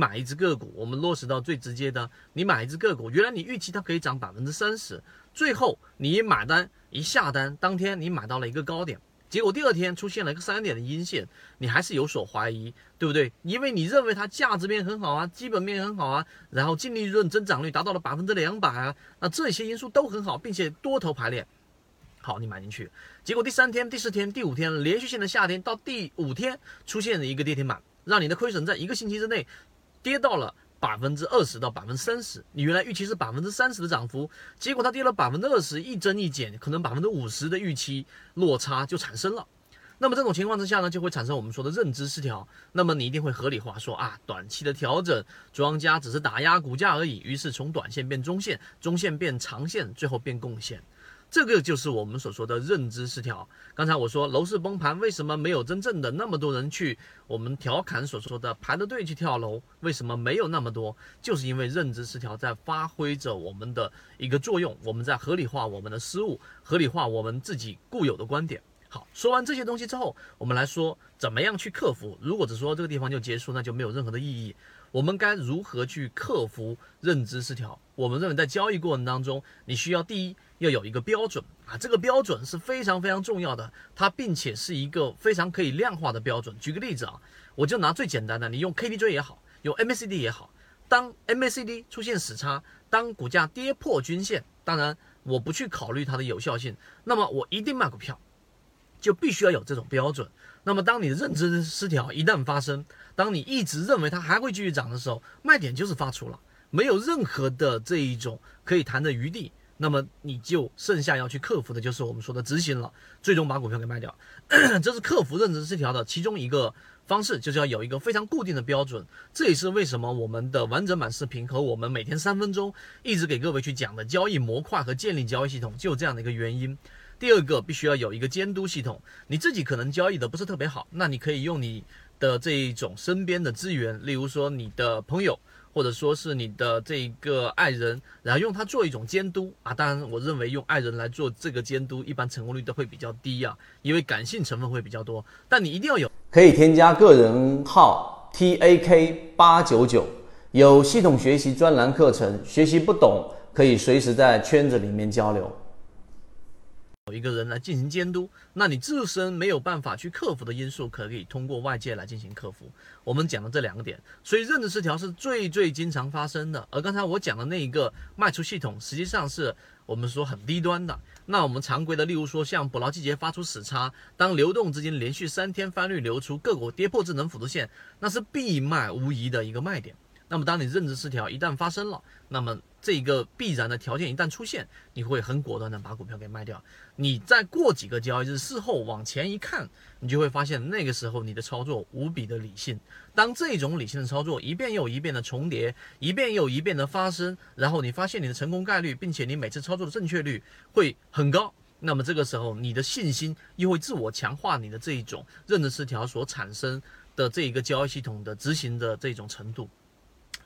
买一只个股，我们落实到最直接的，你买一只个股，原来你预期它可以涨百分之三十，最后你一买单一下单，当天你买到了一个高点，结果第二天出现了一个三点的阴线，你还是有所怀疑，对不对？因为你认为它价值面很好啊，基本面很好啊，然后净利润增长率达到了百分之两百啊，那这些因素都很好，并且多头排列。好，你买进去，结果第三天、第四天、第五天连续性的下跌，到第五天出现了一个跌停板，让你的亏损在一个星期之内跌到了百分之二十到百分之三十。你原来预期是百分之三十的涨幅，结果它跌了百分之二十，一增一减，可能百分之五十的预期落差就产生了。那么这种情况之下呢，就会产生我们说的认知失调。那么你一定会合理化说啊，短期的调整，庄家只是打压股价而已。于是从短线变中线，中线变长线，最后变贡献。这个就是我们所说的认知失调。刚才我说楼市崩盘，为什么没有真正的那么多人去我们调侃所说的排着队去跳楼？为什么没有那么多？就是因为认知失调在发挥着我们的一个作用，我们在合理化我们的失误，合理化我们自己固有的观点。好，说完这些东西之后，我们来说怎么样去克服。如果只说这个地方就结束，那就没有任何的意义。我们该如何去克服认知失调？我们认为在交易过程当中，你需要第一要有一个标准啊，这个标准是非常非常重要的，它并且是一个非常可以量化的标准。举个例子啊，我就拿最简单的，你用 KDJ 也好，用 MACD 也好，当 MACD 出现死叉，当股价跌破均线，当然我不去考虑它的有效性，那么我一定卖股票。就必须要有这种标准。那么，当你的认知失调一旦发生，当你一直认为它还会继续涨的时候，卖点就是发出了，没有任何的这一种可以谈的余地。那么，你就剩下要去克服的就是我们说的执行了，最终把股票给卖掉。这是克服认知失调的其中一个方式，就是要有一个非常固定的标准。这也是为什么我们的完整版视频和我们每天三分钟一直给各位去讲的交易模块和建立交易系统，就有这样的一个原因。第二个必须要有一个监督系统，你自己可能交易的不是特别好，那你可以用你的这一种身边的资源，例如说你的朋友，或者说是你的这一个爱人，然后用它做一种监督啊。当然，我认为用爱人来做这个监督，一般成功率都会比较低啊，因为感性成分会比较多。但你一定要有，可以添加个人号 t a k 八九九，有系统学习专栏课程，学习不懂可以随时在圈子里面交流。有一个人来进行监督，那你自身没有办法去克服的因素，可以通过外界来进行克服。我们讲的这两个点，所以认知失调是最最经常发生的。而刚才我讲的那一个卖出系统，实际上是我们说很低端的。那我们常规的，例如说像捕捞季节发出死叉，当流动资金连续三天翻绿流出，个股跌破智能辅助线，那是必卖无疑的一个卖点。那么，当你认知失调一旦发生了，那么这个必然的条件一旦出现，你会很果断的把股票给卖掉。你再过几个交易日，事后往前一看，你就会发现那个时候你的操作无比的理性。当这种理性的操作一遍又一遍的重叠，一遍又一遍的发生，然后你发现你的成功概率，并且你每次操作的正确率会很高，那么这个时候你的信心又会自我强化，你的这一种认知失调所产生的这一个交易系统的执行的这种程度。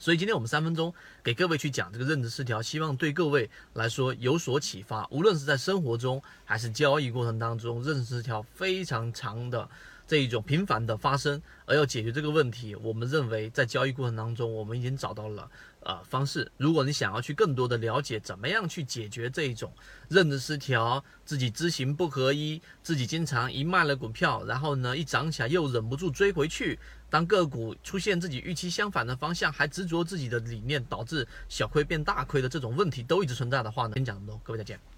所以今天我们三分钟给各位去讲这个认知失调，希望对各位来说有所启发。无论是在生活中还是交易过程当中，认知失调非常长的这一种频繁的发生，而要解决这个问题，我们认为在交易过程当中，我们已经找到了。呃，方式，如果你想要去更多的了解怎么样去解决这一种认知失调，自己知行不合一，自己经常一卖了股票，然后呢一涨起来又忍不住追回去，当个股出现自己预期相反的方向，还执着自己的理念，导致小亏变大亏的这种问题都一直存在的话呢，先讲这么多，各位再见。